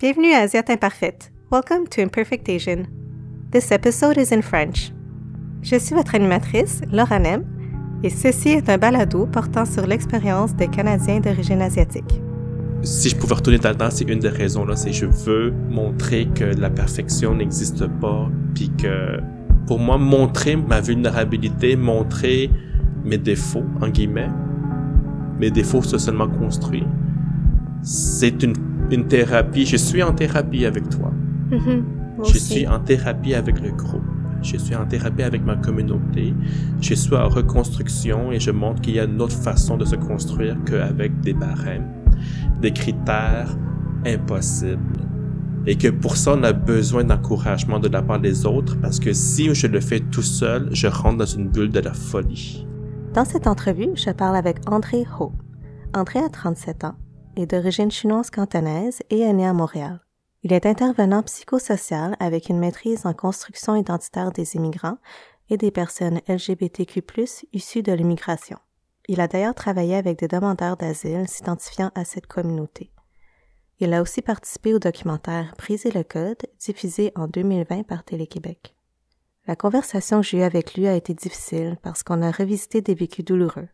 Bienvenue à Asiate Imparfaite. Welcome to Imperfect Asian. This episode is in French. Je suis votre animatrice, Laura Nem, et ceci est un balado portant sur l'expérience des Canadiens d'origine asiatique. Si je pouvais retourner dans le temps, c'est une des raisons là, c'est je veux montrer que la perfection n'existe pas, puis que pour moi montrer ma vulnérabilité, montrer mes défauts en guillemets, mes défauts socialement construits, c'est une, une thérapie. Je suis en thérapie avec toi. Mhm, moi Je aussi. suis en thérapie avec le groupe. Je suis en thérapie avec ma communauté. Je suis en reconstruction et je montre qu'il y a une autre façon de se construire qu'avec des barèmes, des critères impossibles. Et que pour ça, on a besoin d'encouragement de la part des autres parce que si je le fais tout seul, je rentre dans une bulle de la folie. Dans cette entrevue, je parle avec André Ho. André a 37 ans, est d'origine chinoise cantonaise et est né à Montréal. Il est intervenant psychosocial avec une maîtrise en construction identitaire des immigrants et des personnes LGBTQ+, issues de l'immigration. Il a d'ailleurs travaillé avec des demandeurs d'asile s'identifiant à cette communauté. Il a aussi participé au documentaire Briser le code, diffusé en 2020 par Télé-Québec. La conversation que j'ai eue avec lui a été difficile parce qu'on a revisité des vécus douloureux.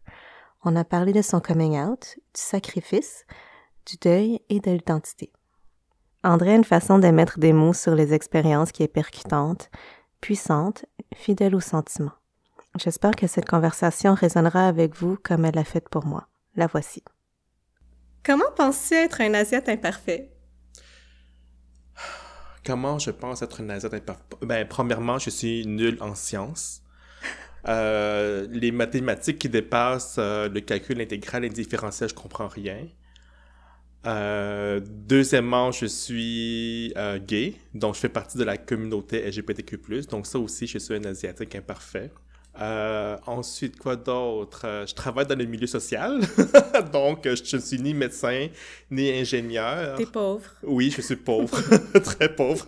On a parlé de son coming out, du sacrifice, du deuil et de l'identité. André a une façon de mettre des mots sur les expériences qui est percutante, puissante, fidèle aux sentiments. J'espère que cette conversation résonnera avec vous comme elle l'a fait pour moi. La voici. Comment penses-tu être un Asiate imparfait? Comment je pense être une asiate imparfaite? Ben, premièrement, je suis nul en sciences. Euh, les mathématiques qui dépassent euh, le calcul intégral et différentiel, je comprends rien. Euh, deuxièmement, je suis gay, donc je fais partie de la communauté LGBTQ+, donc ça aussi, je suis un asiatique imparfait. Euh, ensuite, quoi d'autre? Euh, je travaille dans le milieu social, donc euh, je ne suis ni médecin, ni ingénieur. T'es pauvre. Oui, je suis pauvre, très pauvre.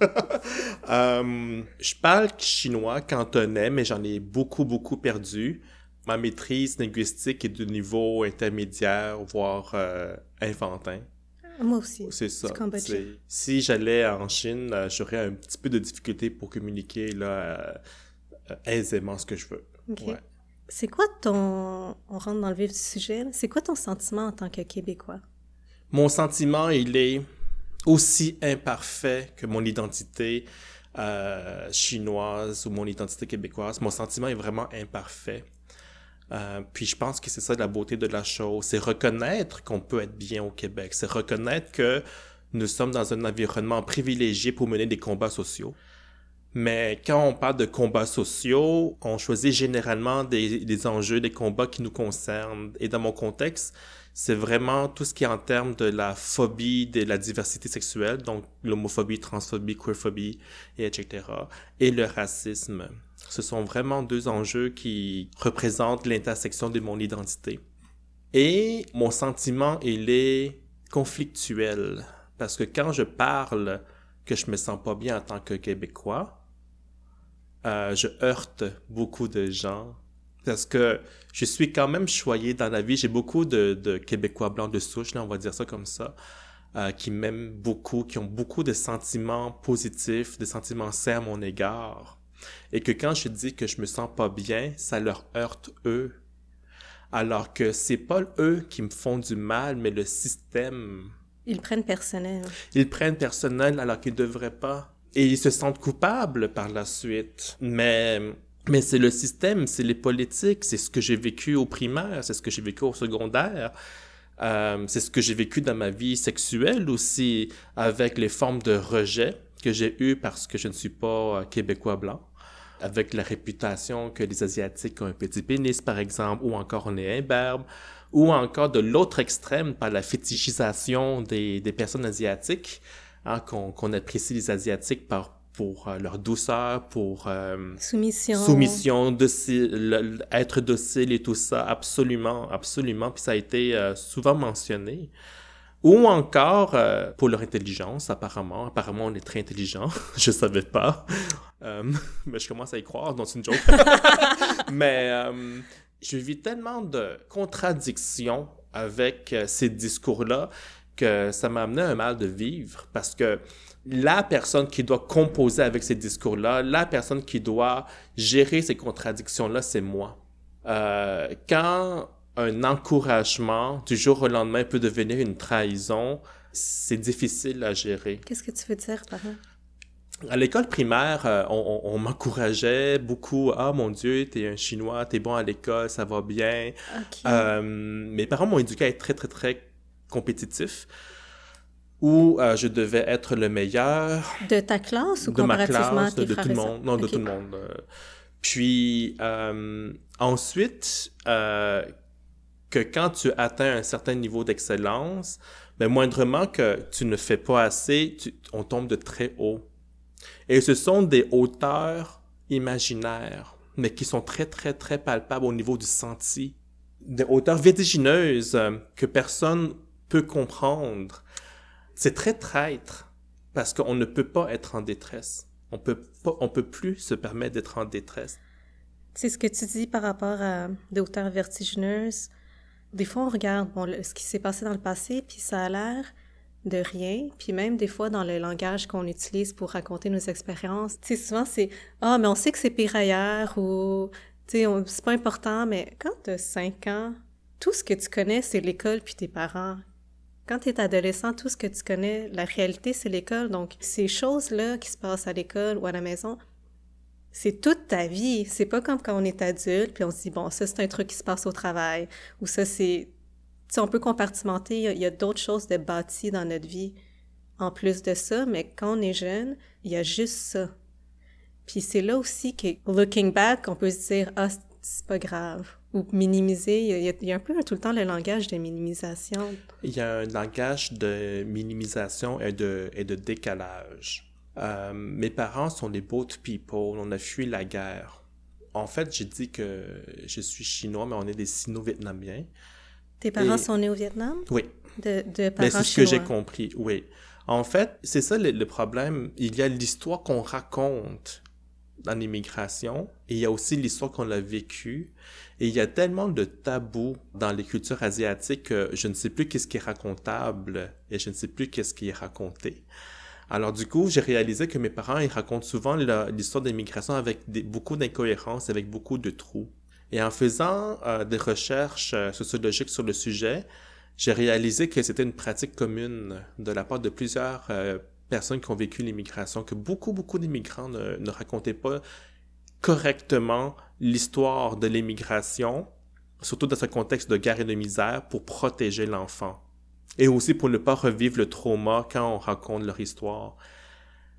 Euh, je parle chinois cantonais, mais j'en ai beaucoup, beaucoup perdu. Ma maîtrise linguistique est de niveau intermédiaire, voire infantin. Moi aussi. C'est ça. Si j'allais en Chine, j'aurais un petit peu de difficulté pour communiquer là, aisément ce que je veux. Ok. Ouais. C'est quoi ton... On rentre dans le vif du sujet. C'est quoi ton sentiment en tant que Québécois? Mon sentiment, il est aussi imparfait que mon identité euh, chinoise ou mon identité québécoise. Mon sentiment est vraiment imparfait. Euh, puis je pense que c'est ça la beauté de la chose, c'est reconnaître qu'on peut être bien au Québec, c'est reconnaître que nous sommes dans un environnement privilégié pour mener des combats sociaux. Mais quand on parle de combats sociaux, on choisit généralement des, enjeux, des combats qui nous concernent. Et dans mon contexte, c'est vraiment tout ce qui est en termes de la phobie de la diversité sexuelle, donc l'homophobie, transphobie, queerphobie, et etc. Et le racisme. Ce sont vraiment deux enjeux qui représentent l'intersection de mon identité. Et mon sentiment, il est conflictuel. Parce que quand je parle que je me sens pas bien en tant que Québécois, euh, je heurte beaucoup de gens parce que je suis quand même choyé dans la vie. J'ai beaucoup de, de Québécois blancs de souche, là, on va dire ça comme ça, euh, qui m'aiment beaucoup, qui ont beaucoup de sentiments positifs, de sentiments sains à mon égard. Et que quand je dis que je me sens pas bien, ça leur heurte eux. Alors que c'est pas eux qui me font du mal, mais le système. Ils prennent personnel. Ils prennent personnel alors qu'ils devraient pas. Et ils se sentent coupables par la suite. Mais, mais c'est le système, c'est les politiques, c'est ce que j'ai vécu au primaire, c'est ce que j'ai vécu au secondaire. Euh, c'est ce que j'ai vécu dans ma vie sexuelle aussi, avec les formes de rejet que j'ai eues parce que je ne suis pas euh, québécois blanc, avec la réputation que les Asiatiques ont un petit pénis, par exemple, ou encore on est imberbe, ou encore de l'autre extrême par la fétichisation des, des personnes asiatiques, hein, qu'on apprécie les Asiatiques par, pour euh, leur douceur, pour... euh, Soumission. soumission, docile, le- être docile et tout ça, absolument, absolument. Puis ça a été euh, souvent mentionné. Ou encore pour leur intelligence, apparemment. Apparemment, on est très intelligent. je savais pas. Mais je commence à y croire, c'est une joke. mais je vis tellement de contradictions avec ces discours-là que ça m'a amené un mal de vivre parce que la personne qui doit composer avec ces discours-là, la personne qui doit gérer ces contradictions-là, c'est moi. Euh, quand un encouragement du jour au lendemain peut devenir une trahison, c'est difficile à gérer. Qu'est-ce que tu veux dire par là? À l'école primaire, euh, on, m'encourageait beaucoup. Ah, mon Dieu, t'es un Chinois, t'es bon à l'école, ça va bien. Euh, mes parents m'ont éduqué à être très, très, très compétitif où euh, je devais être le meilleur. De ta classe ou de ma classe, de, tout le monde. Non, de tout le monde. Puis ensuite, que quand tu atteins un certain niveau d'excellence, mais moindrement que tu ne fais pas assez, on tombe de très haut. Et ce sont des hauteurs imaginaires, mais qui sont très, très, très palpables au niveau du senti. Des hauteurs vertigineuses euh, que personne peut comprendre. C'est très traître parce qu'on ne peut pas être en détresse. On peut pas, on peut plus se permettre d'être en détresse. C'est ce que tu dis par rapport à des hauteurs vertigineuses. Des fois, on regarde ce qui s'est passé dans le passé, puis ça a l'air de rien. Puis même des fois, dans le langage qu'on utilise pour raconter nos expériences, tu sais, souvent c'est « Ah, mais on sait que c'est pire ailleurs » ou « Tu sais, c'est pas important. » Mais quand tu as 5 ans, tout ce que tu connais, c'est l'école puis tes parents. Quand tu es adolescent, tout ce que tu connais, la réalité, c'est l'école. Donc, ces choses-là qui se passent à l'école ou à la maison, c'est toute ta vie. C'est pas comme quand on est adulte, puis on se dit, bon, ça, c'est un truc qui se passe au travail, ou ça, c'est... Tu on peut compartimenter, il y a, d'autres choses de bâties dans notre vie en plus de ça, mais quand on est jeune, il y a juste ça. Puis c'est là aussi que, looking back, on peut se dire, ah, c'est pas grave. Ou minimiser, il y, a, il y, a, un peu tout le temps le langage de minimisation. Il y a un langage de minimisation et de, et de décalage. Euh, mes parents sont des boat people. On a fui la guerre. En fait, j'ai dit que je suis chinois, mais on est des sino-vietnamiens. Tes parents sont nés au Vietnam? Oui. De, de parents Mais c'est ce que j'ai compris, oui. En fait, c'est ça le, problème. Il y a l'histoire qu'on raconte dans l'immigration et il y a aussi l'histoire qu'on a vécue. Et il y a tellement de tabous dans les cultures asiatiques que je ne sais plus qu'est-ce qui est racontable et je ne sais plus qu'est-ce qui est raconté. Alors du coup, j'ai réalisé que mes parents, ils racontent souvent l'histoire de l'immigration avec beaucoup d'incohérences, avec beaucoup de trous. Et en faisant euh, des recherches euh, sociologiques sur le sujet, j'ai réalisé que c'était une pratique commune de la part de plusieurs euh, personnes qui ont vécu l'immigration, que beaucoup, beaucoup d'immigrants ne racontaient pas correctement l'histoire de l'immigration, surtout dans ce contexte de guerre et de misère, pour protéger l'enfant et aussi pour ne pas revivre le trauma quand on raconte leur histoire.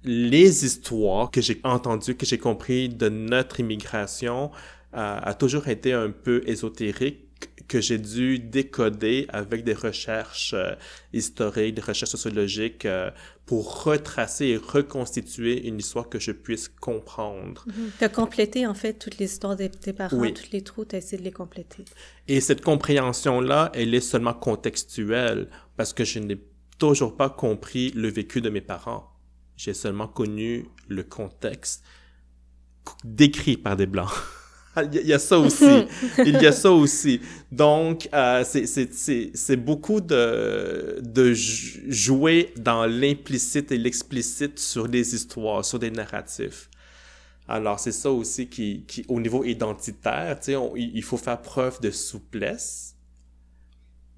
Les histoires que j'ai entendues, que j'ai compris de notre immigration, euh, a toujours été un peu ésotérique que j'ai dû décoder avec des recherches euh, historiques, des recherches sociologiques euh, pour retracer et reconstituer une histoire que je puisse comprendre. Mm-hmm. Tu as complété en fait toutes les histoires de tes parents, oui. tous les trous, tu as essayé de les compléter. Et cette compréhension-là, elle est seulement contextuelle parce que je n'ai toujours pas compris le vécu de mes parents. J'ai seulement connu le contexte décrit par des Blancs. Il y a ça aussi. Il y a ça aussi. Donc, euh, c'est beaucoup de, de jouer dans l'implicite et l'explicite sur des histoires, sur des narratifs. Alors, c'est ça aussi qui, qui, au niveau identitaire, sais, il faut faire preuve de souplesse.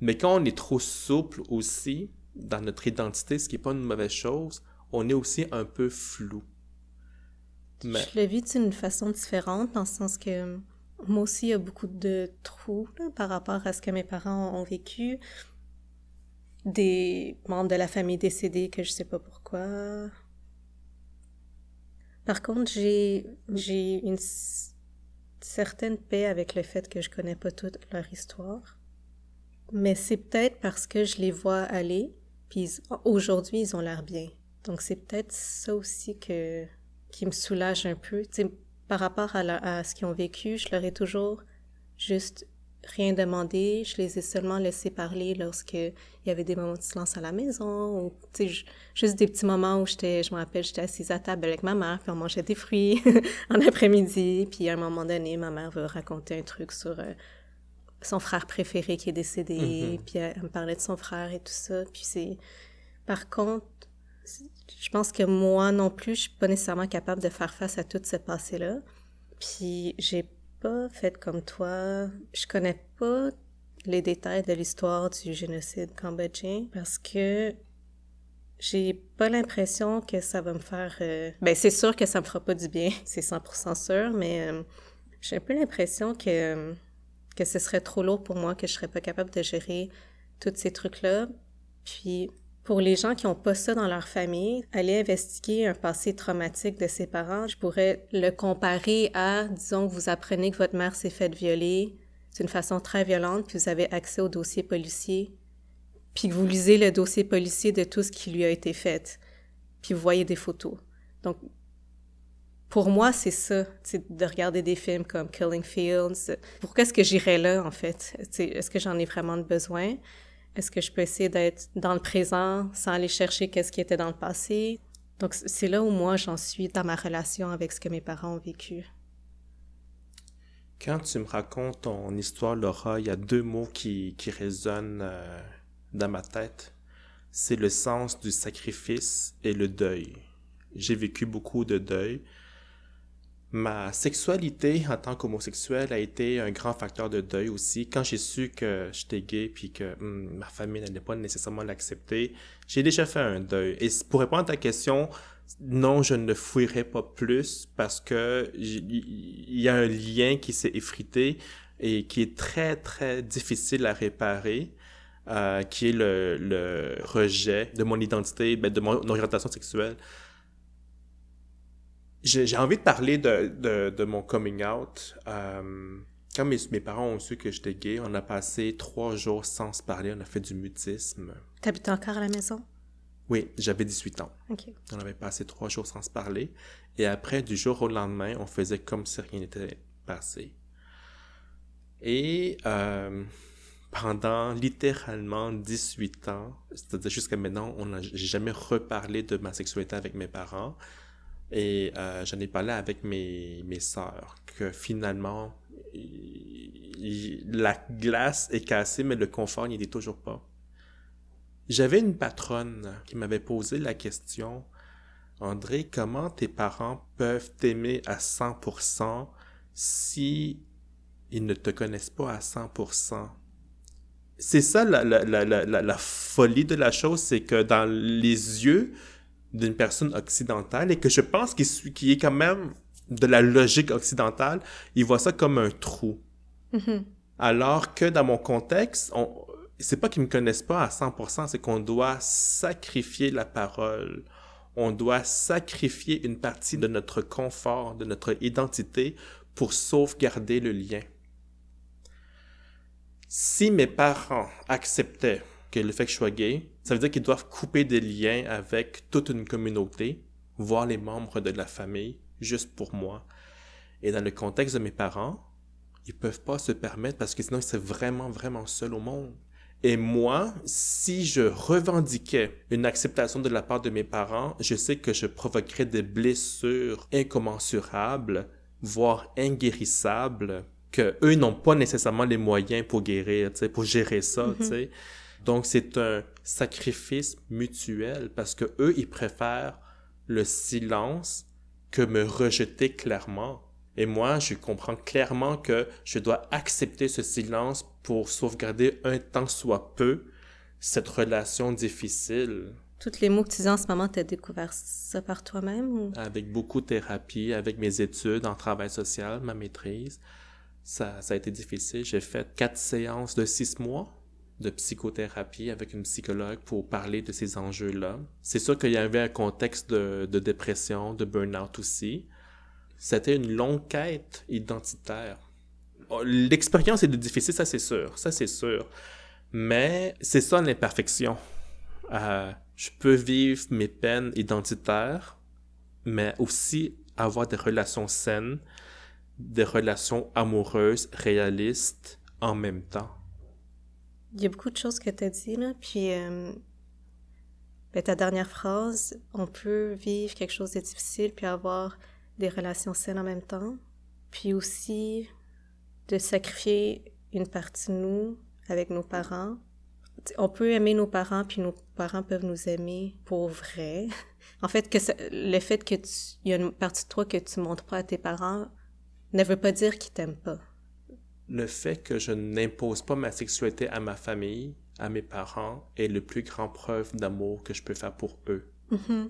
Mais quand on est trop souple aussi dans notre identité, ce qui n'est pas une mauvaise chose, on est aussi un peu flou. Je l'ai vu d'une façon différente, dans le sens que moi aussi, il y a beaucoup de trous par rapport à ce que mes parents ont vécu. Des membres de la famille décédés que je sais pas pourquoi. Par contre, j'ai, j'ai une certaine paix avec le fait que je connais pas toute leur histoire. Mais c'est peut-être parce que je les vois aller, puis aujourd'hui, ils ont l'air bien. Donc c'est peut-être ça aussi que qui me soulage un peu. par rapport à, ce qu'ils ont vécu, je leur ai toujours juste rien demandé. Je les ai seulement laissés parler lorsqu'il y avait des moments de silence à la maison ou juste des petits moments où j'étais, je me rappelle, j'étais assise à table avec ma mère, puis on mangeait des fruits en après-midi. Puis à un moment donné, ma mère veut raconter un truc sur... Euh, son frère préféré qui est décédé, puis elle, me parlait de son frère et tout ça. Puis c'est... Par contre, je pense que moi non plus, je suis pas nécessairement capable de faire face à tout ce passé-là. Puis j'ai pas fait comme toi. Je connais pas les détails de l'histoire du génocide cambodgien parce que j'ai pas l'impression que ça va me faire... Euh, ben, c'est sûr que ça me fera pas du bien, c'est 100% sûr, mais euh, j'ai un peu l'impression que, que ce serait trop lourd pour moi, que je serais pas capable de gérer tous ces trucs-là. Puis, pour les gens qui ont pas ça dans leur famille, aller investiguer un passé traumatique de ses parents, je pourrais le comparer à, disons, que vous apprenez que votre mère s'est faite violer d'une façon très violente, puis vous avez accès au dossier policier puis que vous lisez le dossier policier de tout ce qui lui a été fait, puis vous voyez des photos. Donc, pour moi, c'est ça, de regarder des films comme Killing Fields. Pourquoi est-ce que j'irais là, en fait? Est-ce que j'en ai vraiment besoin? Est-ce que je peux essayer d'être dans le présent sans aller chercher qu'est-ce qui était dans le passé? Donc, c'est là où moi, j'en suis dans ma relation avec ce que mes parents ont vécu. Quand tu me racontes ton histoire, Laura, il y a deux mots qui, qui résonnent euh, dans ma tête, c'est le sens du sacrifice et le deuil. J'ai vécu beaucoup de deuil. Ma sexualité en tant qu'homosexuel a été un grand facteur de deuil aussi. Quand j'ai su que j'étais gay puis que hmm, ma famille n'allait pas nécessairement l'accepter, j'ai déjà fait un deuil. Et pour répondre à ta question, non, je ne fouillerai pas plus parce que il y a un lien qui s'est effrité et qui est très très difficile à réparer. Euh, qui est le, le, rejet de mon identité, ben, de mon orientation sexuelle. J'ai envie de parler de, de, de mon coming out. Euh, quand mes, mes, parents ont su que j'étais gay, on a passé trois jours sans se parler, on a fait du mutisme. T'habites encore à la maison? Oui, j'avais 18 ans. Okay. On avait passé trois jours sans se parler. Et après, du jour au lendemain, on faisait comme si rien n'était passé. Et euh, pendant littéralement 18 ans, c'est-à-dire jusqu'à maintenant, on n'a jamais reparlé de ma sexualité avec mes parents. Et euh, j'en ai parlé avec mes, mes sœurs, que finalement, la glace est cassée, mais le confort n'y est toujours pas. J'avais une patronne qui m'avait posé la question, André, comment tes parents peuvent t'aimer à 100% si ils ne te connaissent pas à 100%? c'est ça la, la, la, la, folie de la chose, c'est que dans les yeux d'une personne occidentale, et que je pense qu'il est quand même de la logique occidentale, il voit ça comme un trou. Mm-hmm. Alors que dans mon contexte, on, c'est pas qu'ils me connaissent pas à 100%, c'est qu'on doit sacrifier la parole. On doit sacrifier une partie de notre confort, de notre identité pour sauvegarder le lien si mes parents acceptaient que le fait que je sois gay, ça veut dire qu'ils doivent couper des liens avec toute une communauté, voir les membres de la famille, juste pour moi. Et dans le contexte de mes parents, ils peuvent pas se permettre parce que sinon ils seraient vraiment, vraiment seuls au monde. Et moi, si je revendiquais une acceptation de la part de mes parents, je sais que je provoquerais des blessures incommensurables, voire inguérissables, que eux n'ont pas nécessairement les moyens pour guérir, pour gérer ça, tu mhm. Donc c'est un sacrifice mutuel parce que eux ils préfèrent le silence que me rejeter clairement. Et moi, je comprends clairement que je dois accepter ce silence pour sauvegarder un temps soit peu cette relation difficile. Toutes les mots que tu dis en ce moment, tu as découvert ça par toi-même? Avec beaucoup de thérapie, avec mes études en travail social, ma maîtrise ça, ça a été difficile. J'ai fait quatre séances de six mois de psychothérapie avec une psychologue pour parler de ces enjeux-là. C'est sûr qu'il y avait un contexte de, dépression, de burn-out aussi. C'était une longue quête identitaire. Oh, l'expérience est difficile, ça c'est sûr, ça c'est sûr. Mais c'est ça l'imperfection. Euh, je peux vivre mes peines identitaires, mais aussi avoir des relations saines des relations amoureuses réalistes en même temps. Il y a beaucoup de choses que tu as dit, là, puis euh, ben, ta dernière phrase, on peut vivre quelque chose de difficile puis avoir des relations saines en même temps, puis aussi de sacrifier une partie de nous avec nos parents. On peut aimer nos parents, puis nos parents peuvent nous aimer pour vrai. En fait, le fait que il y a une partie de toi que tu montres pas à tes parents ne veut pas dire qu'ils t'aiment pas. Le fait que je n'impose pas ma sexualité à ma famille, à mes parents, est le plus grand preuve d'amour que je peux faire pour eux. Mm-hmm.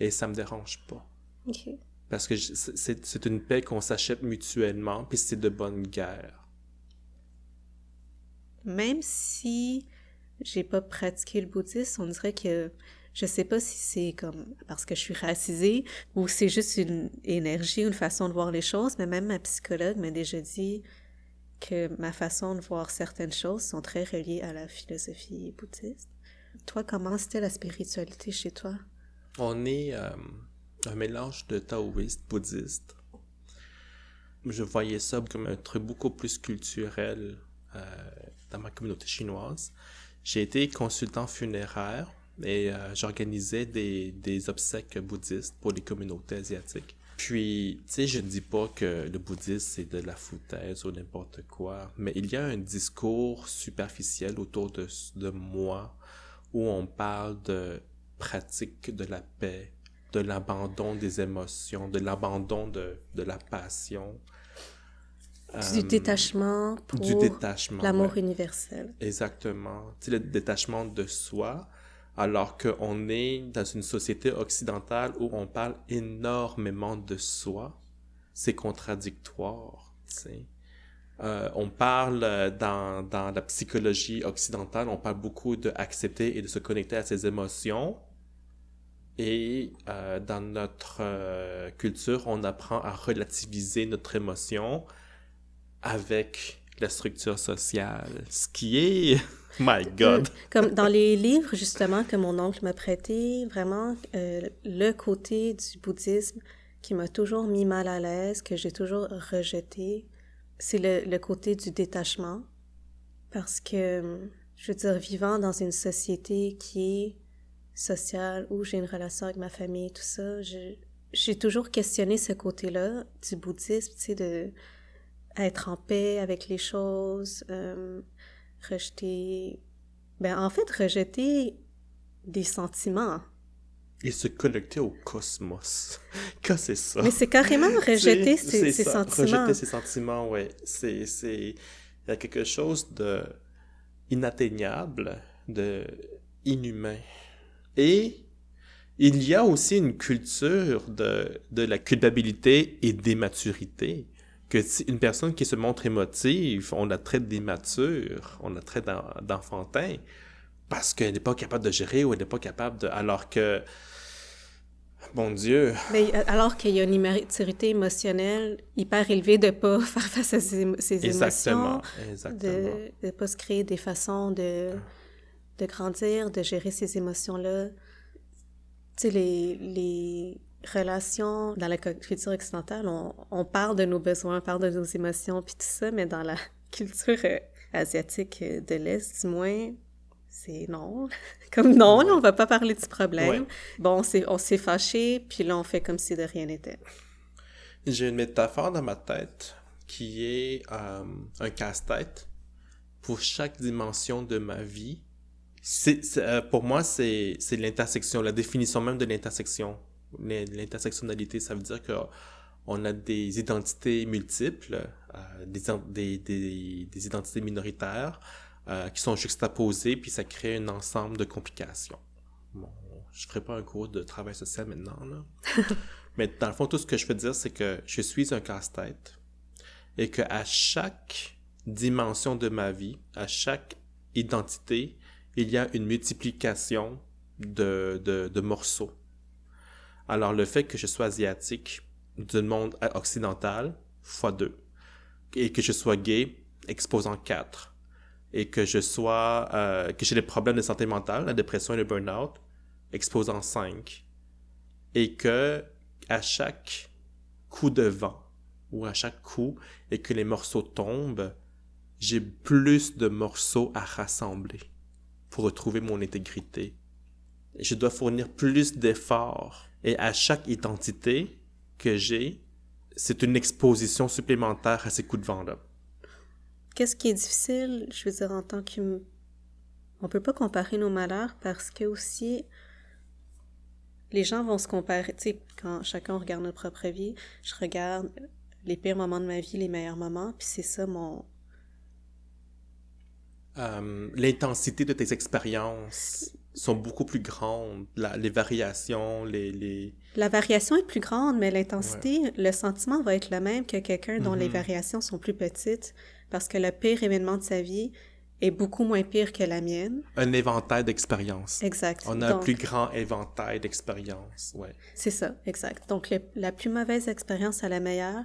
Et ça me dérange pas. Parce que c'est une paix qu'on s'achète mutuellement, puis c'est de bonne guerre. Même si j'ai pas pratiqué le bouddhisme, on dirait que je sais pas si c'est comme parce que je suis racisée ou c'est juste une énergie, une façon de voir les choses, mais même ma psychologue m'a déjà dit que ma façon de voir certaines choses sont très reliées à la philosophie bouddhiste. Toi, comment c'était la spiritualité chez toi? On est euh, un mélange de taoïste, bouddhiste. Je voyais ça comme un truc beaucoup plus culturel euh, dans ma communauté chinoise. J'ai été consultant funéraire et euh, j'organisais des, des obsèques bouddhistes pour les communautés asiatiques. Puis, tu sais, je ne dis pas que le bouddhisme, c'est de la foutaise ou n'importe quoi, mais il y a un discours superficiel autour de, de moi où on parle de pratique de la paix, de l'abandon des émotions, de l'abandon de, de la passion. Du détachement pour l'amour universel. Exactement. Tu sais, le détachement de soi, alors qu'on est dans une société occidentale où on parle énormément de soi. C'est contradictoire. Euh, on parle euh, dans, dans la psychologie occidentale, on parle beaucoup de accepter et de se connecter à ses émotions. Et euh, dans notre euh, culture, on apprend à relativiser notre émotion avec la structure sociale, ce qui est My God. Comme dans les livres, justement, que mon oncle m'a prêté, vraiment, euh, le côté du bouddhisme qui m'a toujours mis mal à l'aise, que j'ai toujours rejeté, c'est le, le, côté du détachement. Parce que, je veux dire, vivant dans une société qui est sociale, où j'ai une relation avec ma famille, tout ça, j'ai toujours questionné ce côté-là du bouddhisme, tu sais, de être en paix avec les choses, euh, rejeter, ben en fait rejeter des sentiments. Et se connecter au cosmos. que c'est ça? Mais c'est carrément rejeter ses, sentiments. Rejeter ses sentiments, ouais. C'est, c'est, il y a quelque chose de inatteignable, de inhumain. Et il y a aussi une culture de, de la culpabilité et des maturités que une personne qui se montre émotive, on la traite d'immature, on la traite d'enfantin, parce qu'elle n'est pas capable de gérer ou elle n'est pas capable de... Alors que, bon Dieu... Mais euh, alors qu'il y a une immaturité émotionnelle hyper élevée de ne pas faire face à ses, exactement, émotions, exactement. de ne pas se créer des façons de, de grandir, de gérer ces émotions-là. Tu sais, les, les relation dans la culture occidentale, on, on, parle de nos besoins, on parle de nos émotions, puis tout ça, mais dans la culture euh, asiatique euh, de l'Est, du moins, c'est non. comme non, là, on va pas parler du problème. Bon, on s'est fâché, puis là, on fait comme si de rien n'était. J'ai une métaphore dans ma tête qui est euh, un casse-tête pour chaque dimension de ma vie. C'est, pour moi, c'est l'intersection, la définition même de l'intersection L'intersectionnalité, ça veut dire qu'on a des identités multiples, euh, des, des, des, identités minoritaires euh, qui sont juxtaposées, puis ça crée un ensemble de complications. Bon, je ferai pas un cours de travail social maintenant, là. Mais dans le fond, tout ce que je veux dire, c'est que je suis un casse-tête et que à chaque dimension de ma vie, à chaque identité, il y a une multiplication de, de, de morceaux. Alors, le fait que je sois asiatique du monde occidental, fois 2. Et que je sois gay, exposant 4. Et que je sois, euh, que j'ai des problèmes de santé mentale, la dépression et le burn-out, exposant 5. Et que, à chaque coup de vent, ou à chaque coup, et que les morceaux tombent, j'ai plus de morceaux à rassembler pour retrouver mon intégrité. Je dois fournir plus d'efforts et à chaque identité que j'ai, c'est une exposition supplémentaire à ces coups de vent-là. qu'est-ce qui est difficile, je veux dire, en tant qu'humain, on peut pas comparer nos malheurs parce que aussi, les gens vont se comparer, tu sais, quand chacun regarde notre propre vie, je regarde les pires moments de ma vie, les meilleurs moments, puis c'est ça mon... Euh, L'intensité de tes expériences sont beaucoup plus grandes, la, les variations, les, les... La variation est plus grande, mais l'intensité, le sentiment va être le même que quelqu'un dont les Mhm. variations sont plus petites, parce que le pire événement de sa vie est beaucoup moins pire que la mienne. Un éventail d'expériences. Exact. On a un plus grand éventail d'expériences, ouais. C'est ça, exact. Donc, le- la plus mauvaise expérience à la meilleure,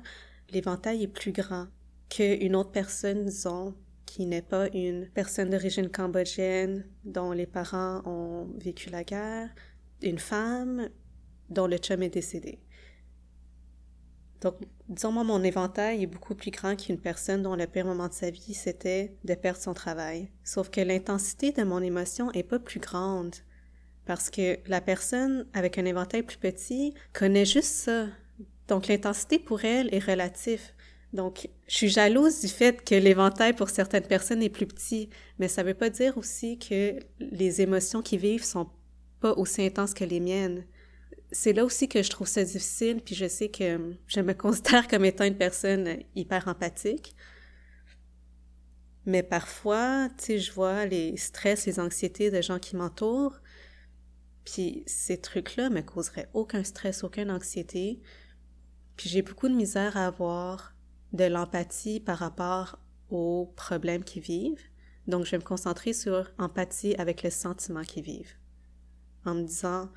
l'éventail est plus grand qu'une autre personne, disons, qui n'est pas une personne d'origine cambodgienne dont les parents ont vécu la guerre, une femme dont le chum est décédé. Donc, disons, moi, mon éventail est beaucoup plus grand qu'une personne dont le pire moment de sa vie, c'était de perdre son travail. Sauf que l'intensité de mon émotion est pas plus grande. Parce que la personne avec un éventail plus petit connaît juste ça. Donc, l'intensité pour elle est relative. Donc, je suis jalouse du fait que l'éventail pour certaines personnes est plus petit, mais ça veut pas dire aussi que les émotions qu'ils vivent sont pas aussi intenses que les miennes. C'est là aussi que je trouve ça difficile, puis je sais que je me considère comme étant une personne hyper empathique. Mais parfois, tu sais, je vois les stress, les anxiétés de gens qui m'entourent, puis ces trucs-là me causeraient aucun stress, aucune anxiété. Puis j'ai beaucoup de misère à avoir de l'empathie par rapport aux problèmes qu'ils vivent. Donc je vais me concentrer sur empathie avec le sentiment qu'ils vivent. En me disant,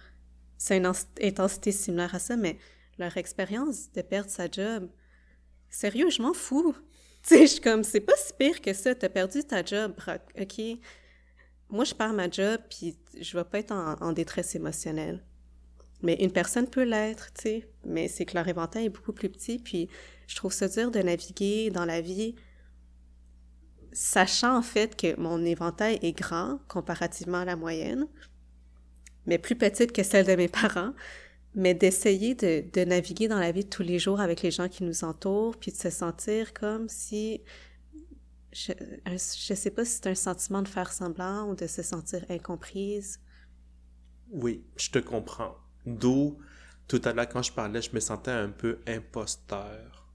c'est une intensité similaire à ça, mais leur expérience de perdre sa job, sérieux, je m'en fous. Tu sais, je suis comme, c'est pas si pire que ça, t'as perdu ta job, ok? Moi, je perds ma job, puis je vais pas être en, en détresse émotionnelle. Mais une personne peut l'être, tu sais, mais c'est que leur éventail est beaucoup plus petit, puis je trouve ça dur de naviguer dans la vie, sachant en fait que mon éventail est grand comparativement à la moyenne, mais plus petite que celle de mes parents, mais d'essayer de, naviguer dans la vie tous les jours avec les gens qui nous entourent, puis de se sentir comme si je, je sais pas si c'est un sentiment de faire semblant ou de se sentir incomprise. Oui, je te comprends. D'où, tout à l'heure, quand je parlais, je me sentais un peu imposteur.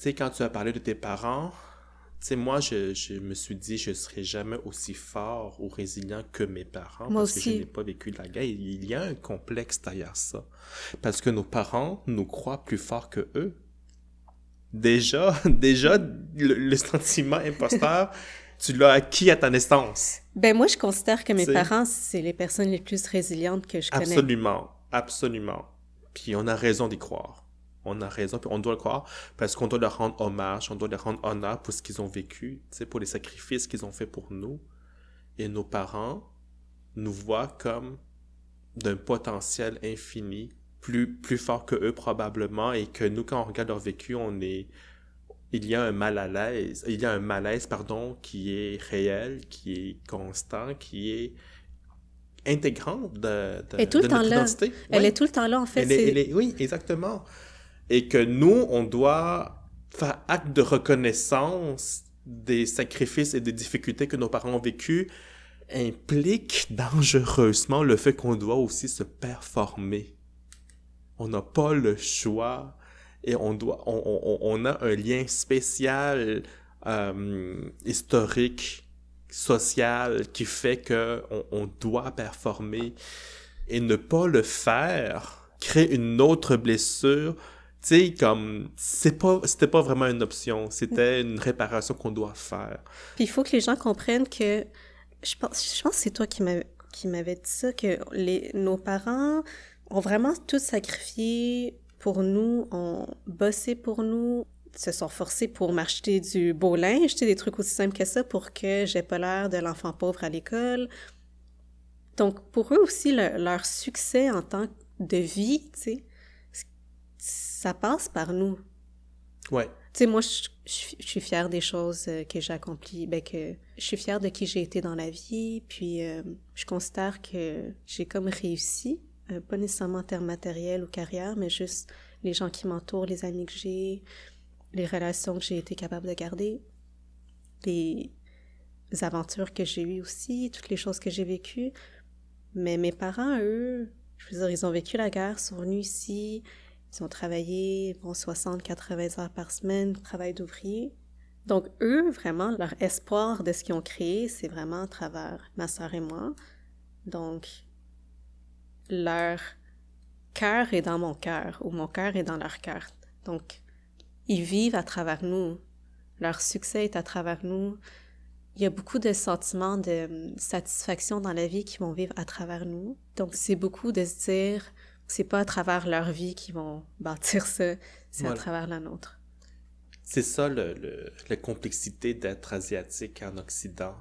Tu sais, quand tu as parlé de tes parents, tu sais, moi, je, je me suis dit, je serai jamais aussi fort ou résilient que mes parents Moi parce que aussi. je n'ai pas vécu la guerre. Il y a un complexe derrière ça. Parce que nos parents nous croient plus forts que eux. Déjà, déjà, le, le sentiment imposteur, tu l'as acquis à ta naissance. Ben moi, je considère que mes parents, c'est les personnes les plus résilientes que je connais. Absolument, absolument. Puis on a raison d'y croire. On a raison, puis on doit le croire parce qu'on doit leur rendre hommage, on doit leur rendre honneur pour ce qu'ils ont vécu, pour les sacrifices qu'ils ont fait pour nous. Et nos parents nous voient comme d'un potentiel infini, plus, plus fort que eux probablement, et que nous, quand on regarde leur vécu, on est, il y a un mal à l'aise, il y a un malaise, pardon, qui est réel, qui est constant, qui est intégrant de, de, Elle est tout le temps notre là. identité. Elle est tout le temps là, en fait. Elle est- c'est- elle est- oui, exactement. Et que nous, on doit faire acte de reconnaissance des sacrifices et des difficultés que nos parents ont vécues implique dangereusement le fait qu'on doit aussi se performer. On n'a pas le choix et on doit, on, on- on a un lien spécial, euh, historique, social, qui fait que on, on doit performer et ne pas le faire crée une autre blessure. Tu sais, comme, c'est pas, c'était pas vraiment une option, c'était une réparation qu'on doit faire. Puis il faut que les gens comprennent que je pense, je pense que c'est toi qui m'avais dit ça que les nos parents ont vraiment tout sacrifié pour nous, ont bossé pour nous, se sont forcés pour m'acheter du beau linge, des trucs aussi simples que ça pour que j'ai pas l'air de l'enfant pauvre à l'école. Donc pour eux aussi le- leur succès en tant que de vie, tu sais, ça passe par nous. Ouais. Tu sais, moi, je, je- je suis fière des choses euh, que j'ai accomplies. Ben, que je suis fière de qui j'ai été dans la vie. Puis, euh, je considère que j'ai comme réussi. euh, pas nécessairement en termes matériels ou carrière, mais juste les gens qui m'entourent, les amis que j'ai, les relations que j'ai été capable de garder. les aventures que j'ai eues aussi, toutes les choses que j'ai vécues. Mais mes parents, eux, je veux dire, ils ont vécu la guerre, sont venus ici, ils ont travaillé, bon, 60, 80 heures par semaine, travail d'ouvrier. Donc, eux, vraiment, leur espoir de ce qu'ils ont créé, c'est vraiment à travers ma soeur et moi. Donc, leur cœur est dans mon cœur, ou mon cœur est dans leur cœur. Donc, ils vivent à travers nous. Leur succès est à travers nous. Il y a beaucoup de sentiments de satisfaction dans la vie qui vont vivre à travers nous. Donc, c'est beaucoup de se dire, c'est pas à travers leur vie qu'ils vont bâtir ça, c'est à travers la nôtre. C'est ça le, la complexité d'être asiatique en Occident.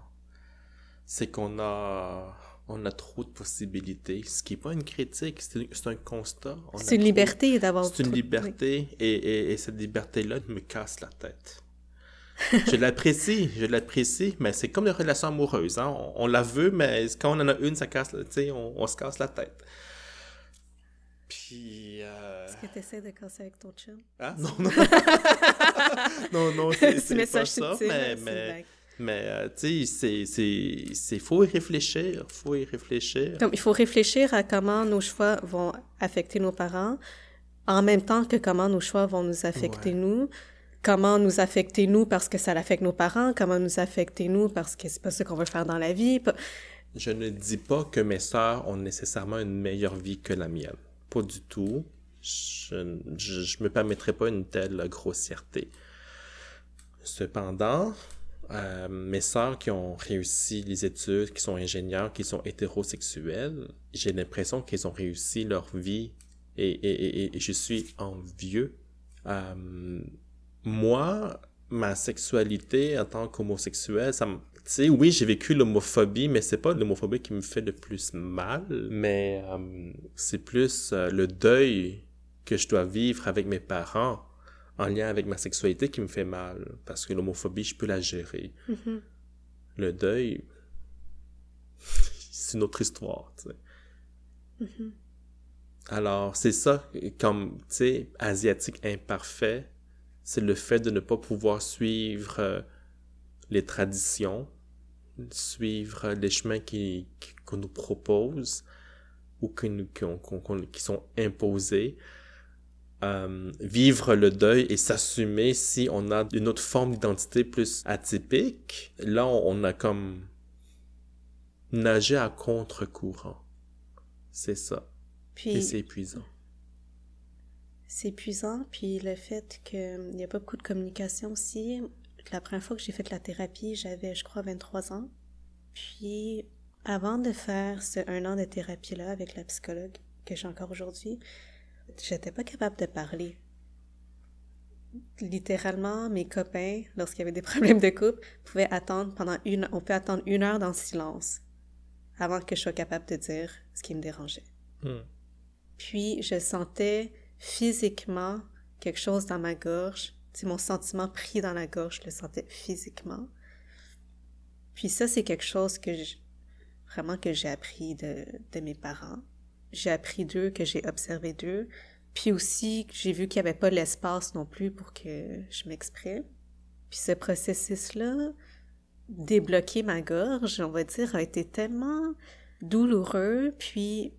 C'est qu'on a, on a trop de possibilités, ce qui n'est pas une critique, c'est un constat. C'est une liberté d'avoir... C'est une liberté, et, et, cette liberté-là me casse la tête. je l'apprécie, je l'apprécie, mais c'est comme les relations amoureuses. Hein? On, la veut, mais quand on en a une, ça casse, on, on se casse la tête. Puis. Euh... Est-ce que tu essaies de casser avec ton chum? Ah, non, non. non, non, c'est pas ça. mais, mais, mais euh, tu sais, c'est. faut y réfléchir. faut y réfléchir. Donc, il faut réfléchir à comment nos choix vont affecter nos parents, en même temps que comment nos choix vont nous affecter nous. Comment nous affecter nous parce que ça affecte nos parents, comment nous affecter nous parce que c'est pas ce qu'on veut faire dans la vie. Je ne dis pas que mes sœurs ont nécessairement une meilleure vie que la mienne. Pas du tout. Je ne me permettrai pas une telle grossièreté. Cependant, euh, mes sœurs qui ont réussi les études, qui sont ingénieurs, qui sont hétérosexuels, j'ai l'impression qu'ils ont réussi leur vie et, je suis envieux. Euh, moi, ma sexualité en tant qu'homosexuel, ça me sais, oui, j'ai vécu l'homophobie, mais c'est pas l'homophobie qui me fait le plus mal, mais euh, c'est plus euh, le deuil que je dois vivre avec mes parents en lien avec ma sexualité qui me fait mal, parce que l'homophobie, je peux la gérer. Mm-hmm. Le deuil, c'est une autre histoire, tu sais. Mm-hmm. Alors, c'est ça, comme, tu sais, asiatique imparfait, c'est le fait de ne pas pouvoir suivre euh, les traditions, suivre les chemins qui, qu'on nous propose ou qui sont imposés, euh, vivre le deuil et s'assumer si on a une autre forme d'identité plus atypique. Là, on a comme nagé à contre-courant. C'est ça. Puis, et c'est épuisant. C'est épuisant, puis le fait qu'il n'y a pas beaucoup de communication aussi, la première fois que j'ai fait la thérapie, j'avais, je crois, 23 ans. Puis, avant de faire ce un an de thérapie-là avec la psychologue que j'ai encore aujourd'hui, j'étais pas capable de parler. Littéralement, mes copains, lorsqu'il y avait des problèmes de couple, pouvaient attendre pendant une, on peut attendre une heure dans le silence avant que je sois capable de dire ce qui me dérangeait. Hmm. Puis, je sentais physiquement quelque chose dans ma gorge c'est mon sentiment pris dans la gorge, je le sentais physiquement. Puis ça, c'est quelque chose que vraiment que j'ai appris de, mes parents. J'ai appris d'eux, que j'ai observé d'eux. Puis aussi, j'ai vu qu'il n'y avait pas l'espace non plus pour que je m'exprime. Puis ce processus-là, débloquer ma gorge, on va dire, a été tellement douloureux. Puis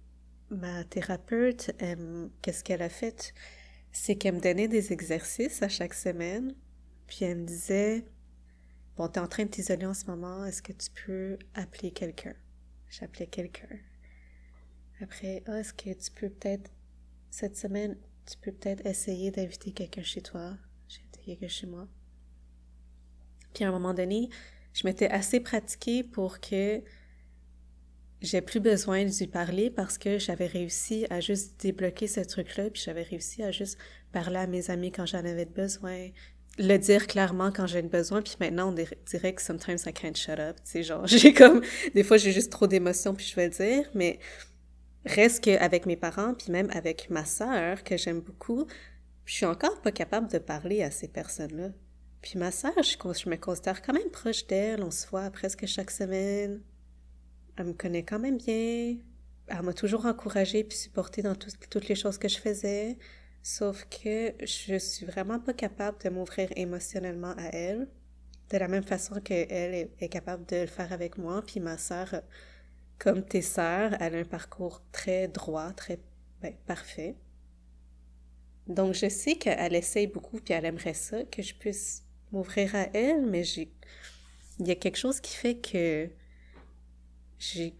ma thérapeute, qu'est-ce qu'elle a fait? C'est qu'elle me donnait des exercices à chaque semaine, puis elle me disait Bon, t'es en train de t'isoler en ce moment, est-ce que tu peux appeler quelqu'un? J'appelais quelqu'un. Après, ah, est-ce que tu peux peut-être, cette semaine, tu peux peut-être essayer d'inviter quelqu'un chez toi? J'ai invité quelqu'un chez moi. Puis à un moment donné, je m'étais assez pratiquée pour que j'ai plus besoin de lui parler parce que j'avais réussi à juste débloquer ce truc-là, puis j'avais réussi à juste parler à mes amis quand j'en avais besoin, le dire clairement quand j'ai besoin, puis maintenant on dirait que sometimes I can't shut up, tu sais, genre, j'ai comme, des fois j'ai juste trop d'émotions puis je vais le dire, mais reste qu'avec mes parents, puis même avec ma sœur, que j'aime beaucoup, je suis encore pas capable de parler à ces personnes-là. Puis ma sœur, je, je me considère quand même proche d'elle, on se voit presque chaque semaine, elle me connaît quand même bien. Elle m'a toujours encouragée puis supportée dans toutes les choses que je faisais. Sauf que je suis vraiment pas capable de m'ouvrir émotionnellement à elle. de la même façon qu'elle est, est capable de le faire avec moi. Puis ma sœur, comme tes sœurs, elle a un parcours très droit, très ben, parfait. Donc, je sais qu'elle essaye beaucoup, puis elle aimerait ça, que je puisse m'ouvrir à elle, mais j'ai... Il y a quelque chose qui fait que j'ai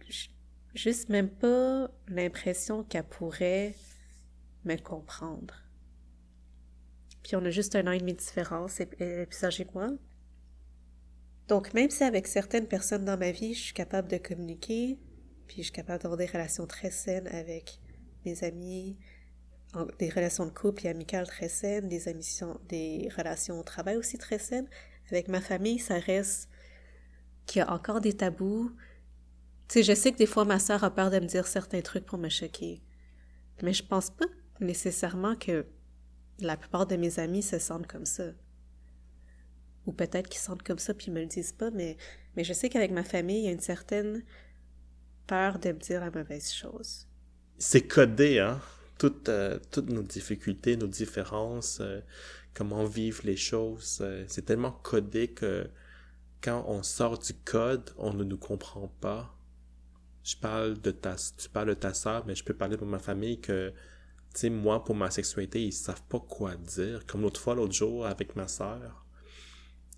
juste même pas l'impression qu'elle pourrait me comprendre. Puis on a juste un an et demi de différence, elle est plus âgée que. Donc, même si avec certaines personnes dans ma vie, je suis capable de communiquer, puis je suis capable d'avoir des relations très saines avec mes amis, des relations de couple et amicales très saines, des, des relations au travail aussi très saines. Avec ma famille, ça reste qu'il y a encore des tabous. Je sais que des fois, ma soeur a peur de me dire certains trucs pour me choquer. Mais je pense pas nécessairement que la plupart de mes amis se sentent comme ça. Ou peut-être qu'ils sentent comme ça puis ils me le disent pas, mais, mais je sais qu'avec ma famille, il y a une certaine peur de me dire la mauvaise chose. C'est codé, hein? toutes, euh, toutes nos difficultés, nos différences, euh, comment vivre les choses. Euh, c'est tellement codé que quand on sort du code, on ne nous comprend pas. Je parle de ta, tu parles de ta soeur, mais je peux parler pour ma famille que, tu sais, moi, pour ma sexualité, ils savent pas quoi dire. Comme l'autre fois, l'autre jour, avec ma soeur,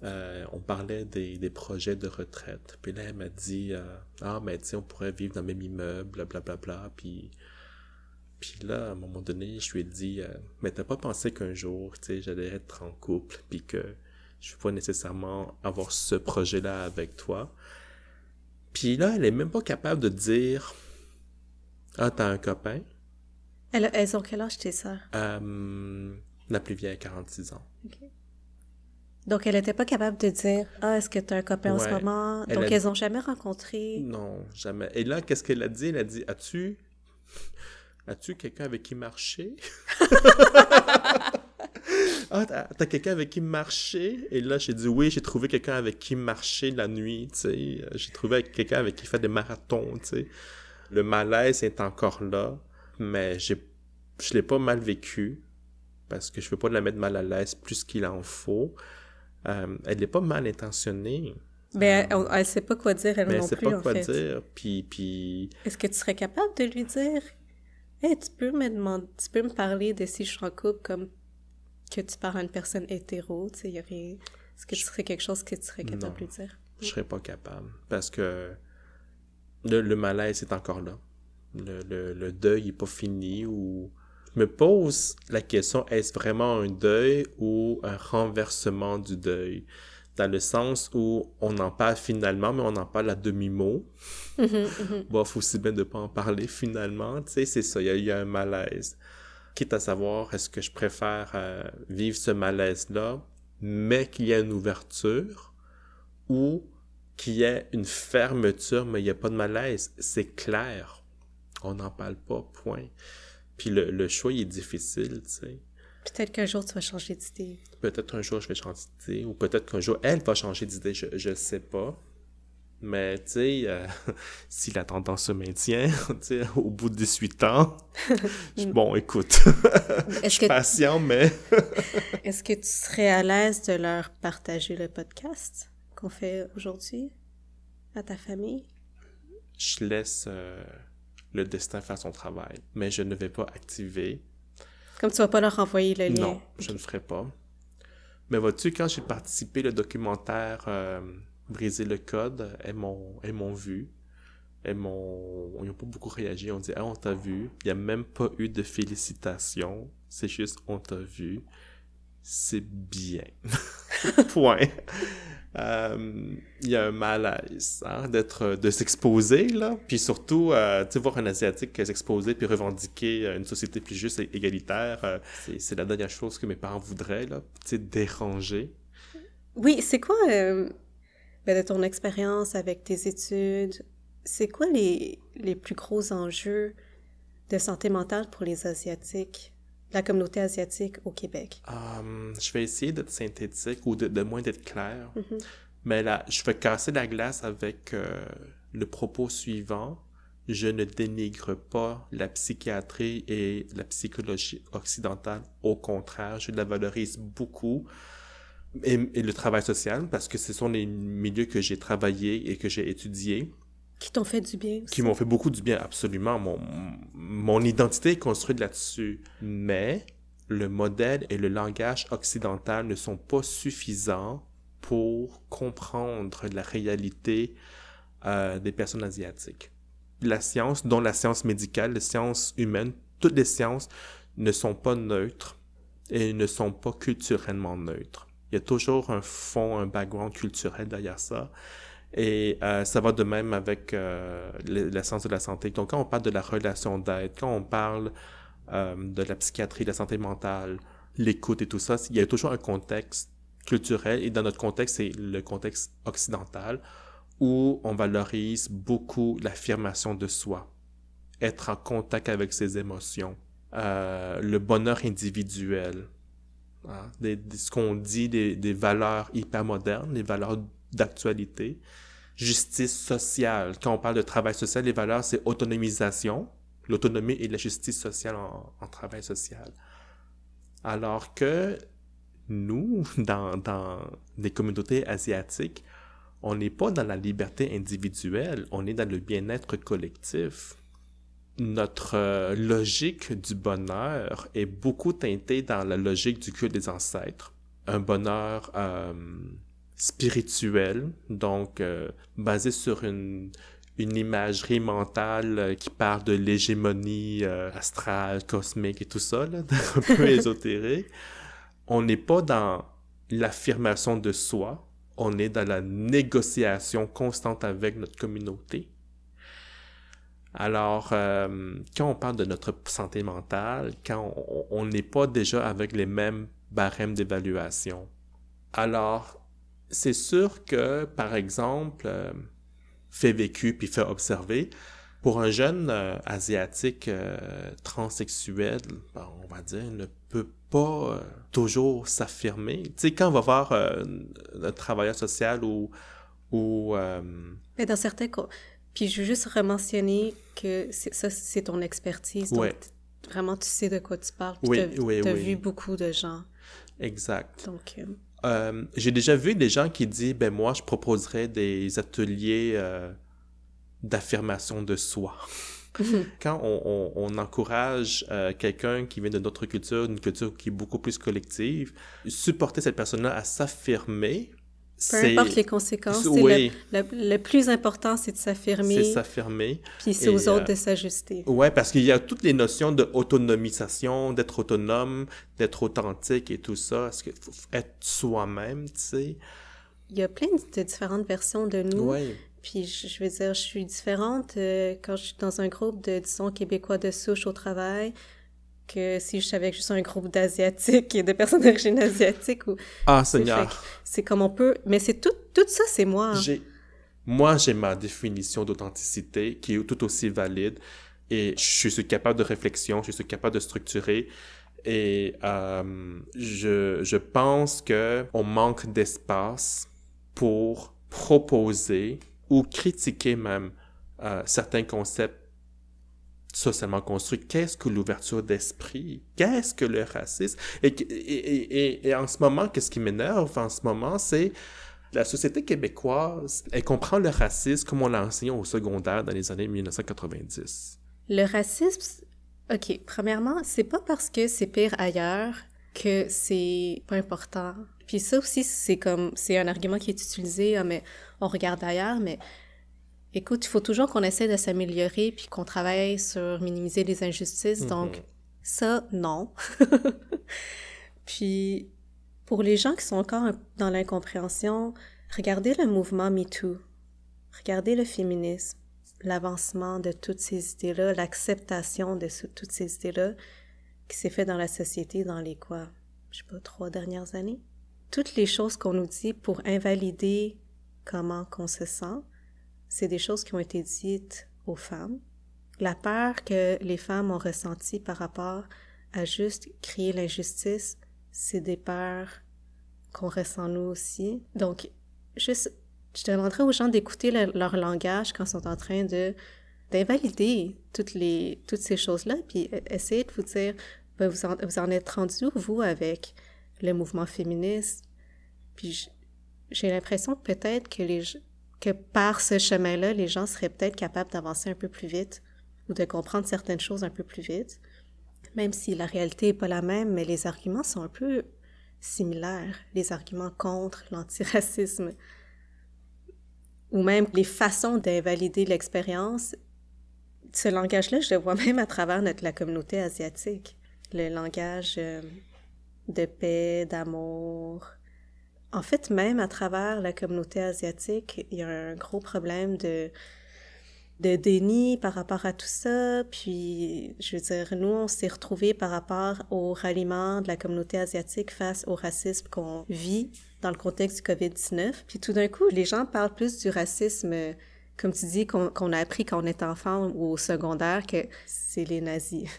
on parlait des, des, projets de retraite. Puis là, elle m'a dit, ah, mais tu sais, on pourrait vivre dans le même immeuble, blablabla. Bla, bla. Puis puis là, à un moment donné, je lui ai dit, euh, mais t'as pas pensé qu'un jour, tu sais, j'allais être en couple, puis que je ne vais pas nécessairement avoir ce projet-là avec toi. Puis là, elle est même pas capable de dire, ah, t'as un copain? Elles, elles ont quel âge tes sœurs? Euh, la plus vieille, 46 ans. Donc, elle n'était pas capable de dire Ah, est-ce que tu as un copain en ce moment? Donc, elles n'ont jamais rencontré? Non, jamais. Et là, qu'est-ce qu'elle a dit? Elle a dit As-tu As-tu quelqu'un avec qui marcher? ah, t'as, quelqu'un avec qui marcher? Et là, j'ai dit oui, j'ai trouvé quelqu'un avec qui marcher la nuit, tu sais. J'ai trouvé quelqu'un avec qui faire des marathons, tu sais. Le malaise est encore là, mais j'ai, je l'ai pas mal vécu parce que je veux pas la mettre mal à l'aise plus qu'il en faut. Euh, elle n'est pas mal intentionnée. Mais elle, elle, sait pas quoi dire, elle mais non elle sait plus, pas en quoi fait. dire. Puis, puis... Est-ce que tu serais capable de lui dire Hey, tu peux me demander, tu peux me parler de si je suis en couple comme que tu parles à une personne hétéro, tu sais, y a rien. Est-ce que ce serait quelque chose que tu serais capable de dire? Je serais pas capable. Parce que le, le malaise est encore là. Le, le, le deuil est pas fini ou. Je me pose la question, est-ce vraiment un deuil ou un renversement du deuil? dans le sens où on en parle finalement, mais on en parle à demi-mot. Mm -hmm, Bon, faut aussi bien de pas en parler finalement. Tu sais, c'est ça, il y, y, a un malaise. Quitte à savoir, est-ce que je préfère euh, vivre ce malaise-là, mais qu'il y ait une ouverture, ou qu'il y ait une fermeture, mais il n'y a pas de malaise. C'est clair. On n'en parle pas, point. Puis le, le choix, il est difficile, tu sais. Peut-être qu'un jour, tu vas changer d'idée. Peut-être qu'un jour, je vais changer d'idée. Ou peut-être qu'un jour, elle va changer d'idée. Je ne sais pas. Mais, tu sais, euh, si la tendance se maintient, au bout de 18 ans, bon, écoute, je suis patient, mais... Est-ce que tu serais à l'aise de leur partager le podcast qu'on fait aujourd'hui à ta famille? Je laisse euh, le destin faire son travail, mais je ne vais pas activer comme tu vas pas leur envoyer le lien. Non, je ne ferai pas. Mais vois-tu, quand j'ai participé le documentaire euh, Briser le code, elles m'ont, elles m'ont vu. Elles m'ont, ils n'ont pas beaucoup réagi. On dit, ah, on t'a vu. Il n'y a même pas eu de félicitations. C'est juste, on t'a vu. C'est bien. Point. Il euh, y a un malaise hein, d'être de s'exposer là puis surtout euh, tu sais voir un asiatique s'exposer puis revendiquer une société plus juste et égalitaire euh, c'est la dernière chose que mes parents voudraient là tu sais déranger oui c'est quoi euh, ben, de ton expérience avec tes études c'est quoi les les plus gros enjeux de santé mentale pour les asiatiques la communauté asiatique au Québec? Um, je vais essayer d'être synthétique ou de, de moins d'être clair. Mm -hmm. Mais là, je vais casser la glace avec euh, le propos suivant. Je ne dénigre pas la psychiatrie et la psychologie occidentale. Au contraire, je la valorise beaucoup. Et, le travail social, parce que ce sont les milieux que j'ai travaillé et que j'ai étudié. Qui t'ont fait du bien aussi. Qui m'ont fait beaucoup du bien, absolument. Mon, mon identité est construite là-dessus. Mais le modèle et le langage occidental ne sont pas suffisants pour comprendre la réalité euh, des personnes asiatiques. La science, dont la science médicale, les sciences humaines, toutes les sciences ne sont pas neutres et ne sont pas culturellement neutres. Il y a toujours un fond, un background culturel derrière ça. Et euh, ça va de même avec euh, la science de la santé. Donc, quand on parle de la relation d'aide, quand on parle euh, de la psychiatrie, de la santé mentale, l'écoute et tout ça, il y a toujours un contexte culturel. Et dans notre contexte, c'est le contexte occidental où on valorise beaucoup l'affirmation de soi, être en contact avec ses émotions, euh, le bonheur individuel, hein, ce qu'on dit des, des valeurs hyper modernes, les valeurs d'actualité, justice sociale. Quand on parle de travail social, les valeurs, c'est autonomisation, l'autonomie et la justice sociale en, en, travail social. Alors que nous, dans, dans des communautés asiatiques, on n'est pas dans la liberté individuelle, on est dans le bien-être collectif. Notre euh, logique du bonheur est beaucoup teintée dans la logique du culte des ancêtres. Un bonheur euh, spirituel, donc euh, basé sur une, une imagerie mentale qui parle de l'hégémonie astrale, cosmique et tout ça, là, un peu ésotérique. On n'est pas dans l'affirmation de soi, on est dans la négociation constante avec notre communauté. Alors, euh, quand on parle de notre santé mentale, quand on n'est pas déjà avec les mêmes barèmes d'évaluation. Alors, c'est sûr que, par exemple, euh, fait vécu puis fait observer, pour un jeune euh, asiatique transsexuel, ben, on va dire, ne peut pas euh, toujours s'affirmer. Tu sais, quand on va voir euh, un travailleur social ou... ou euh, Mais dans certains cas... Puis je veux juste rementionner que ça, c'est ton expertise. Donc, vraiment, tu sais de quoi tu parles. Oui, tu as, oui, as vu beaucoup de gens. Exact. Donc... j'ai déjà vu des gens qui disent, ben moi, je proposerais des ateliers d'affirmation de soi. Quand on, encourage euh, quelqu'un qui vient de notre culture, une culture qui est beaucoup plus collective, supporter cette personne-là à s'affirmer, peu importe les conséquences, oui. le, plus important, c'est de s'affirmer. C'est s'affirmer. Puis c'est aux autres euh, de s'ajuster. Ouais, parce qu'il y a toutes les notions d'autonomisation, d'être autonome, d'être authentique et tout ça. Est-ce qu'il faut être soi-même, tu sais? Il y a plein de différentes versions de nous. Oui. Puis je veux dire, je suis différente euh, quand je suis dans un groupe de, disons, Québécois de souche au travail que si je suis avec juste un groupe d'Asiatiques et de personnes d'origine asiatique. Ou, ah, Seigneur! C'est comme on peut... Mais c'est tout, tout ça, c'est moi. Moi, j'ai ma définition d'authenticité qui est tout aussi valide et je suis capable de réflexion, je suis capable de structurer et euh, je, je pense que on manque d'espace pour proposer ou critiquer même euh, certains concepts socialement construits. Qu'est-ce que l'ouverture d'esprit? Qu'est-ce que le racisme? Et, en ce moment, qu'est-ce qui m'énerve en ce moment, c'est la société québécoise, elle comprend le racisme comme on l'a enseigné au secondaire dans les années 1990. Le racisme, OK, premièrement, c'est pas parce que c'est pire ailleurs que c'est pas important. Puis ça aussi, c'est comme, c'est un argument qui est utilisé, ah, mais on regarde ailleurs, mais écoute, il faut toujours qu'on essaie de s'améliorer puis qu'on travaille sur minimiser les injustices. Donc, ça, non. puis, pour les gens qui sont encore dans l'incompréhension, regardez le mouvement MeToo. Regardez le féminisme, l'avancement de toutes ces idées-là, l'acceptation de toutes ces idées-là qui s'est fait dans la société dans les quoi, je sais pas, trois dernières années. Toutes les choses qu'on nous dit pour invalider comment qu'on se sent, c'est des choses qui ont été dites aux femmes. La peur que les femmes ont ressentie par rapport à juste créer l'injustice, c'est des peurs qu'on ressent nous aussi. Donc, juste, je demanderais aux gens d'écouter leur langage quand ils sont en train de d'invalider toutes les toutes ces choses-là, puis e, essayer de vous dire, ben, vous, en, vous en êtes rendu vous avec le mouvement féministe, Puis j'ai l'impression peut-être que les que par ce chemin-là, les gens seraient peut-être capables d'avancer un peu plus vite ou de comprendre certaines choses un peu plus vite, même si la réalité n'est pas la même, mais les arguments sont un peu similaires, les arguments contre l'antiracisme, ou même les façons d'invalider l'expérience. Ce langage-là, je le vois même à travers notre, la communauté asiatique. Le langage euh, de paix, d'amour, en fait, même à travers la communauté asiatique, il y a un gros problème de, de déni par rapport à tout ça. Puis, je veux dire, nous, on s'est retrouvés par rapport au ralliement de la communauté asiatique face au racisme qu'on vit dans le contexte du COVID-19. Puis tout d'un coup, les gens parlent plus du racisme, comme tu dis, qu'on a appris quand on est enfant ou au secondaire, que c'est les nazis.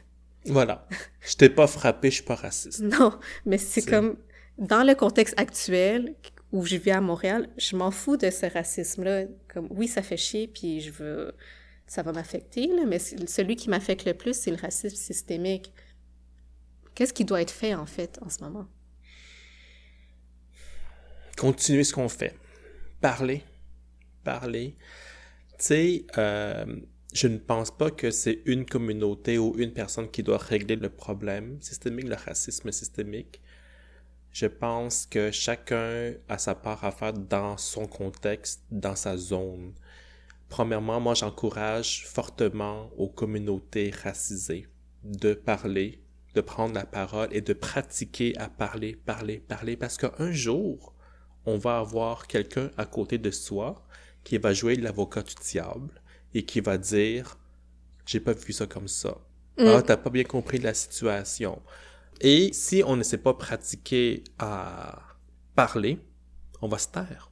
Voilà. Je t'ai pas frappé, je suis pas raciste. Non, mais c'est comme dans le contexte actuel où je vis à Montréal, je m'en fous de ce racisme-là. Comme, oui, ça fait chier, puis je veux, ça va m'affecter, mais celui qui m'affecte le plus, c'est le racisme systémique. Qu'est-ce qui doit être fait, en fait, en ce moment? Continuer ce qu'on fait. Parler. Parler. Tu sais, euh, je ne pense pas que c'est une communauté ou une personne qui doit régler le problème systémique, le racisme systémique. Je pense que chacun a sa part à faire dans son contexte, dans sa zone. Premièrement, moi, j'encourage fortement aux communautés racisées de parler, de prendre la parole et de pratiquer à parler, parler, parler, parce qu'un jour, on va avoir quelqu'un à côté de soi qui va jouer l'avocat du diable et qui va dire, j'ai pas vu ça comme ça. Mm. Ah, t'as pas bien compris la situation. Et si on ne sait pas pratiquer à parler, on va se taire.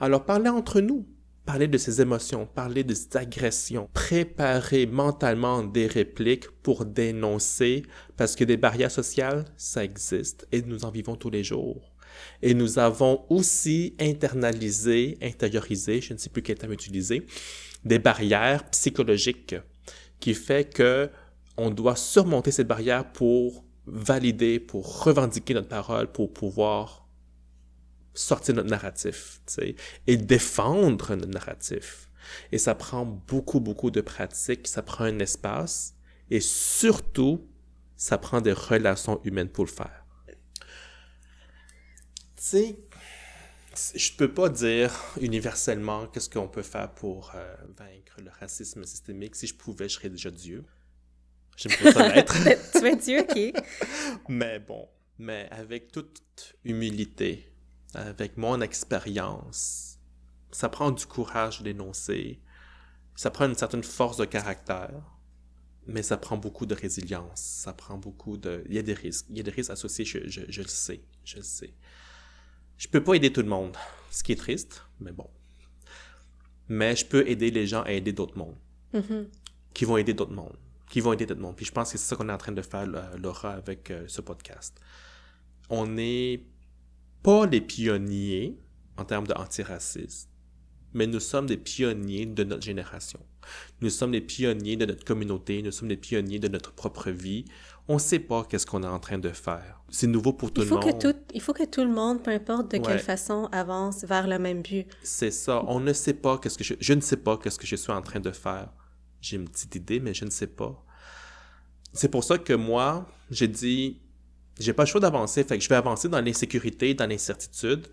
Alors parler entre nous, parler de ses émotions, parler de ses agressions, préparer mentalement des répliques pour dénoncer, parce que des barrières sociales, ça existe et nous en vivons tous les jours. Et nous avons aussi internalisé, intériorisé, je ne sais plus quel terme utiliser, des barrières psychologiques qui fait que on doit surmonter cette barrière pour valider, pour revendiquer notre parole, pour pouvoir sortir notre narratif, sais, et défendre notre narratif. Et ça prend beaucoup, beaucoup de pratique, ça prend un espace, et surtout, ça prend des relations humaines pour le faire. Tu sais, je peux pas dire universellement qu'est-ce qu'on peut faire pour euh, vaincre le racisme systémique. Si je pouvais, je serais déjà Dieu. Je tu es Dieu, qui Mais bon, mais avec toute humilité, avec mon expérience, ça prend du courage d'énoncer, ça prend une certaine force de caractère, mais ça prend beaucoup de résilience, ça prend beaucoup de... Il y a des risques, il y a des risques associés, je, je, je le sais, je le sais. Je peux pas aider tout le monde, ce qui est triste, mais bon. Mais je peux aider les gens à aider d'autres mondes, mm-hmm. qui vont aider d'autres mondes qui vont aider tout le monde. Puis je pense que c'est ça qu'on est en train de faire, Laura, avec euh, ce podcast. On n'est pas les pionniers en termes d'antiracisme, mais nous sommes des pionniers de notre génération. Nous sommes des pionniers de notre communauté, nous sommes des pionniers de notre propre vie. On ne sait pas qu'est-ce qu'on est en train de faire. C'est nouveau pour tout le monde. Que tout, il faut que tout le monde, peu importe de quelle façon, avance vers le même but. C'est ça. On ne sait pas qu'est-ce que je... Je ne sais pas qu'est-ce que je suis en train de faire j'ai une petite idée, mais je ne sais pas. C'est pour ça que moi, j'ai dit, j'ai pas le choix d'avancer, fait que je vais avancer dans l'insécurité, dans l'incertitude,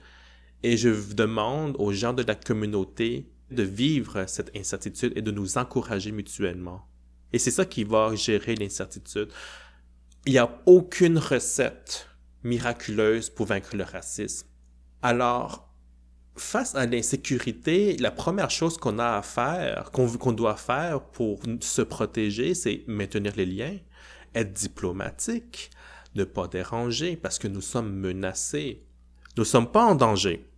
et je demande aux gens de la communauté de vivre cette incertitude et de nous encourager mutuellement. Et c'est ça qui va gérer l'incertitude. Il n'y a aucune recette miraculeuse pour vaincre le racisme. Alors, face à l'insécurité, la première chose qu'on a à faire, qu'on doit faire pour se protéger, c'est maintenir les liens, être diplomatique, ne pas déranger parce que nous sommes menacés. Nous ne sommes pas en danger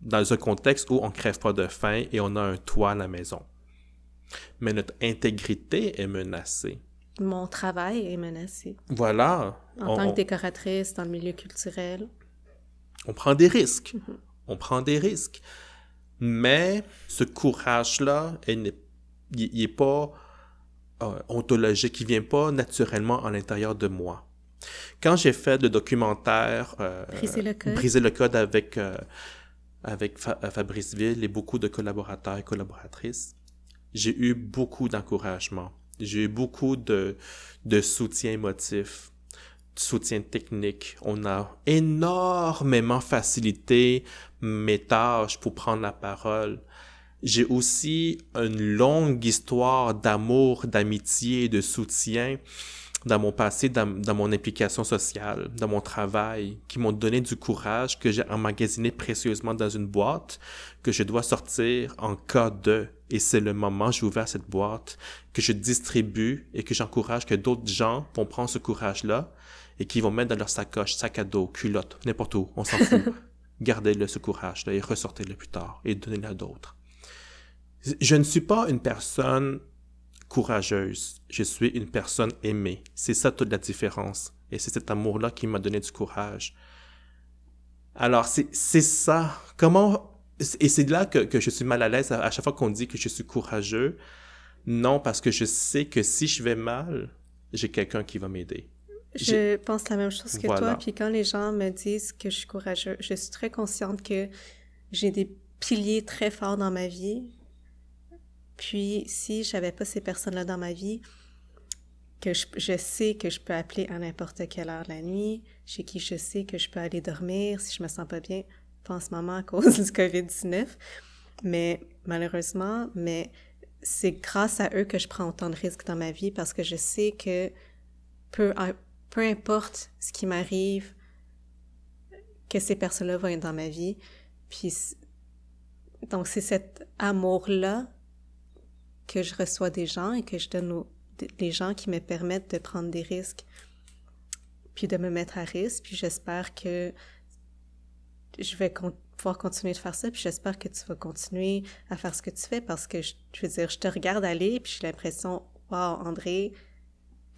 dans un contexte où on crève pas de faim et on a un toit à la maison. Mais notre intégrité est menacée. Mon travail est menacé. Voilà. En tant que décoratrice dans le milieu culturel. On prend des risques. Mm-hmm on prend des risques. Mais ce courage-là, il n'est pas euh, ontologique, il vient pas naturellement à l'intérieur de moi. Quand j'ai fait le documentaire euh, Briser le code, Briser le code avec, euh, avec Fabrice Ville et beaucoup de collaborateurs et collaboratrices, j'ai eu beaucoup d'encouragement. J'ai eu beaucoup de, de soutien émotif, de soutien technique. On a énormément facilité mes tâches pour prendre la parole. J'ai aussi une longue histoire d'amour, d'amitié de soutien dans mon passé, dans, mon implication sociale, dans mon travail, qui m'ont donné du courage que j'ai emmagasiné précieusement dans une boîte que je dois sortir en cas de. Et c'est le moment j'ai ouvert cette boîte que je distribue et que j'encourage que d'autres gens vont prendre ce courage-là et qui vont mettre dans leur sacoche, sac à dos, culotte, n'importe où, on s'en fout. Gardez-le, ce courage-là, et ressortez-le plus tard et donnez-le à d'autres. Je ne suis pas une personne courageuse. Je suis une personne aimée. C'est ça toute la différence. Et c'est cet amour-là qui m'a donné du courage. Alors, c'est ça. Comment... Et c'est là que, que, je suis mal à l'aise à, chaque fois qu'on dit que je suis courageux. Non, parce que je sais que si je vais mal, j'ai quelqu'un qui va m'aider. Je pense la même chose que toi. Puis quand les gens me disent que je suis courageux, je suis très consciente que j'ai des piliers très forts dans ma vie puis, si j'avais pas ces personnes-là dans ma vie, que je, sais que je peux appeler à n'importe quelle heure de la nuit, chez qui je sais que je peux aller dormir si je me sens pas bien, pas en ce moment à cause du COVID-19, mais malheureusement, mais c'est grâce à eux que je prends autant de risques dans ma vie parce que je sais que peu, peu importe ce qui m'arrive, que ces personnes-là vont être dans ma vie. Puis, donc, c'est cet amour-là que je reçois des gens et que je donne aux, gens qui me permettent de prendre des risques, puis de me mettre à risque. Puis j'espère que je vais pouvoir continuer de faire ça. Puis j'espère que tu vas continuer à faire ce que tu fais parce que je, veux dire, je te regarde aller, puis j'ai l'impression, wow, André,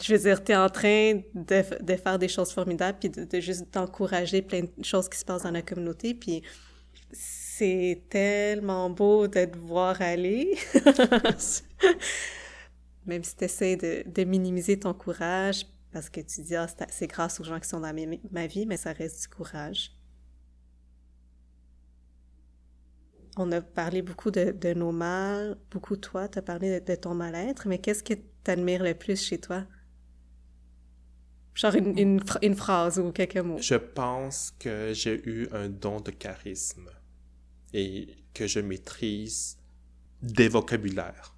je veux dire, tu es en train de, de, faire des choses formidables, puis de, de juste t'encourager plein de choses qui se passent dans la communauté. Puis c'est tellement beau de te voir aller. Même si tu essaies de, minimiser ton courage, parce que tu dis, ah, c'est grâce aux gens qui sont dans ma, vie, mais ça reste du courage. On a parlé beaucoup de, nos mal, beaucoup toi, tu as parlé de, ton mal-être, mais qu'est-ce que tu admires le plus chez toi? Genre une, une phrase ou quelques mots. Je pense que j'ai eu un don de charisme et que je maîtrise des vocabulaires.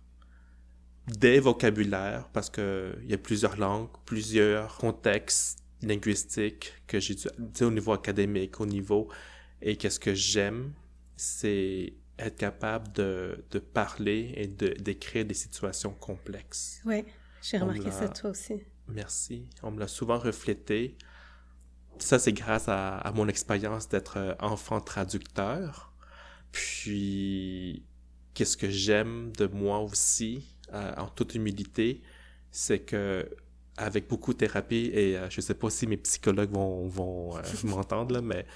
Des vocabulaires parce que il y a plusieurs langues, plusieurs contextes linguistiques que j'ai au niveau académique, au niveau et qu'est-ce que j'aime, c'est être capable de, de parler et de d'écrire des situations complexes. Oui, j'ai remarqué ça toi aussi. Merci. On me l'a souvent reflété. Ça, c'est grâce à, mon expérience d'être euh, enfant traducteur puis, qu'est-ce que j'aime de moi aussi, euh, en toute humilité, c'est que avec beaucoup de thérapie, et euh, je sais pas si mes psychologues vont, vont euh, m'entendre, mais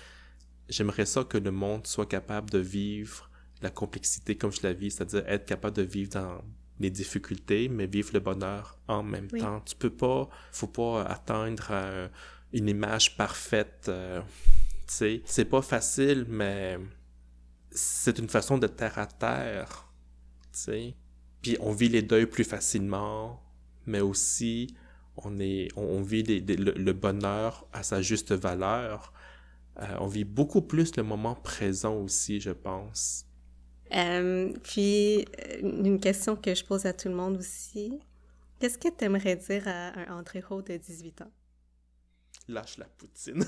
j'aimerais ça que le monde soit capable de vivre la complexité comme je la vis, c'est-à-dire être capable de vivre dans les difficultés, mais vivre le bonheur en même temps. Tu peux pas, faut pas atteindre une image parfaite, tu sais. C'est pas facile, mais c'est une façon de terre à terre, tu sais. Puis on vit les deuils plus facilement, mais aussi on est, on, vit le, bonheur à sa juste valeur. Euh, on vit beaucoup plus le moment présent aussi, je pense. Euh, puis une question que je pose à tout le monde aussi. Qu'est-ce que tu aimerais dire à un André Haut de 18 ans? lâche la poutine.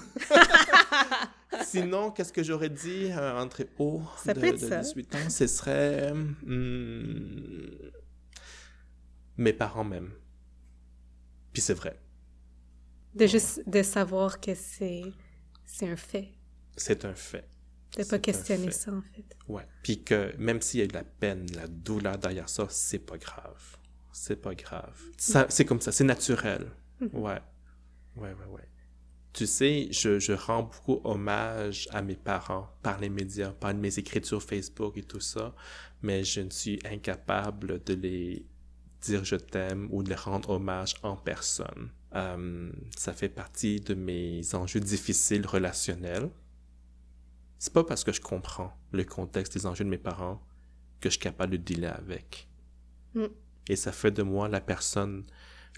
Sinon, qu'est-ce que j'aurais dit euh, entre haut de, de 18 ans? Ce serait hmm, mes parents même. Puis c'est vrai. De juste de savoir que c'est c'est un fait. C'est un fait. De pas questionner ça, en fait. Ouais. Puis que même s'il y a eu de la peine, la douleur derrière ça, c'est pas grave. C'est pas grave. Ça, c'est comme ça, c'est naturel. Mm-hmm. Ouais. Ouais, ouais, ouais. Tu sais, je, je, rends beaucoup hommage à mes parents par les médias, par mes écritures Facebook et tout ça, mais je ne suis incapable de les dire je t'aime ou de les rendre hommage en personne. Euh, ça fait partie de mes enjeux difficiles relationnels. C'est pas parce que je comprends le contexte des enjeux de mes parents que je suis capable de dealer avec. Mm. Et ça fait de moi la personne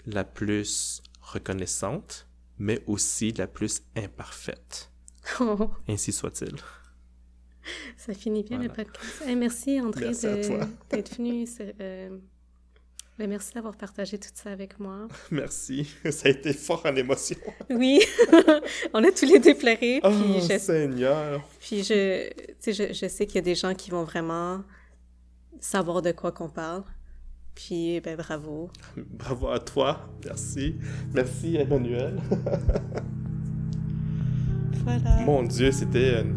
la plus reconnaissante, mais aussi la plus imparfaite. Oh, Ainsi soit-il. ça finit bien Voilà. le podcast. Hey, merci André Merci à de- toi. d'être venu. c'est, euh, ben, merci d'avoir partagé tout ça avec moi. Merci. Ça a été fort en émotion. Oui, on a tous les deux pleuré. Oh, Puis, je, Seigneur. puis je, tu sais, je, je sais qu'il y a des gens qui vont vraiment savoir de quoi qu'on parle. Puis, ben bravo. Bravo à toi. Merci. Merci, Emmanuel. Voilà. Mon Dieu, c'était une,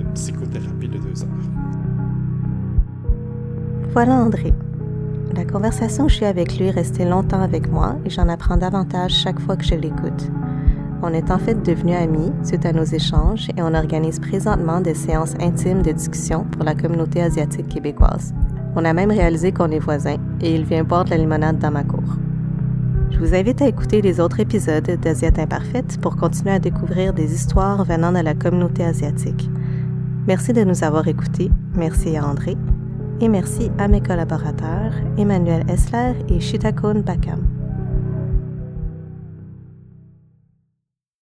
une psychothérapie de deux heures. Voilà André. La conversation que j'ai avec lui est restée longtemps avec moi et j'en apprends davantage chaque fois que je l'écoute. On est en fait devenus amis suite à nos échanges et on organise présentement des séances intimes de discussion pour la communauté asiatique québécoise. On a même réalisé qu'on est voisins et il vient boire de la limonade dans ma cour. Je vous invite à écouter les autres épisodes d'Asiate Imparfaite pour continuer à découvrir des histoires venant de la communauté asiatique. Merci de nous avoir écoutés. Merci à André et merci à mes collaborateurs Emmanuel Essler et Shitakun Bakam.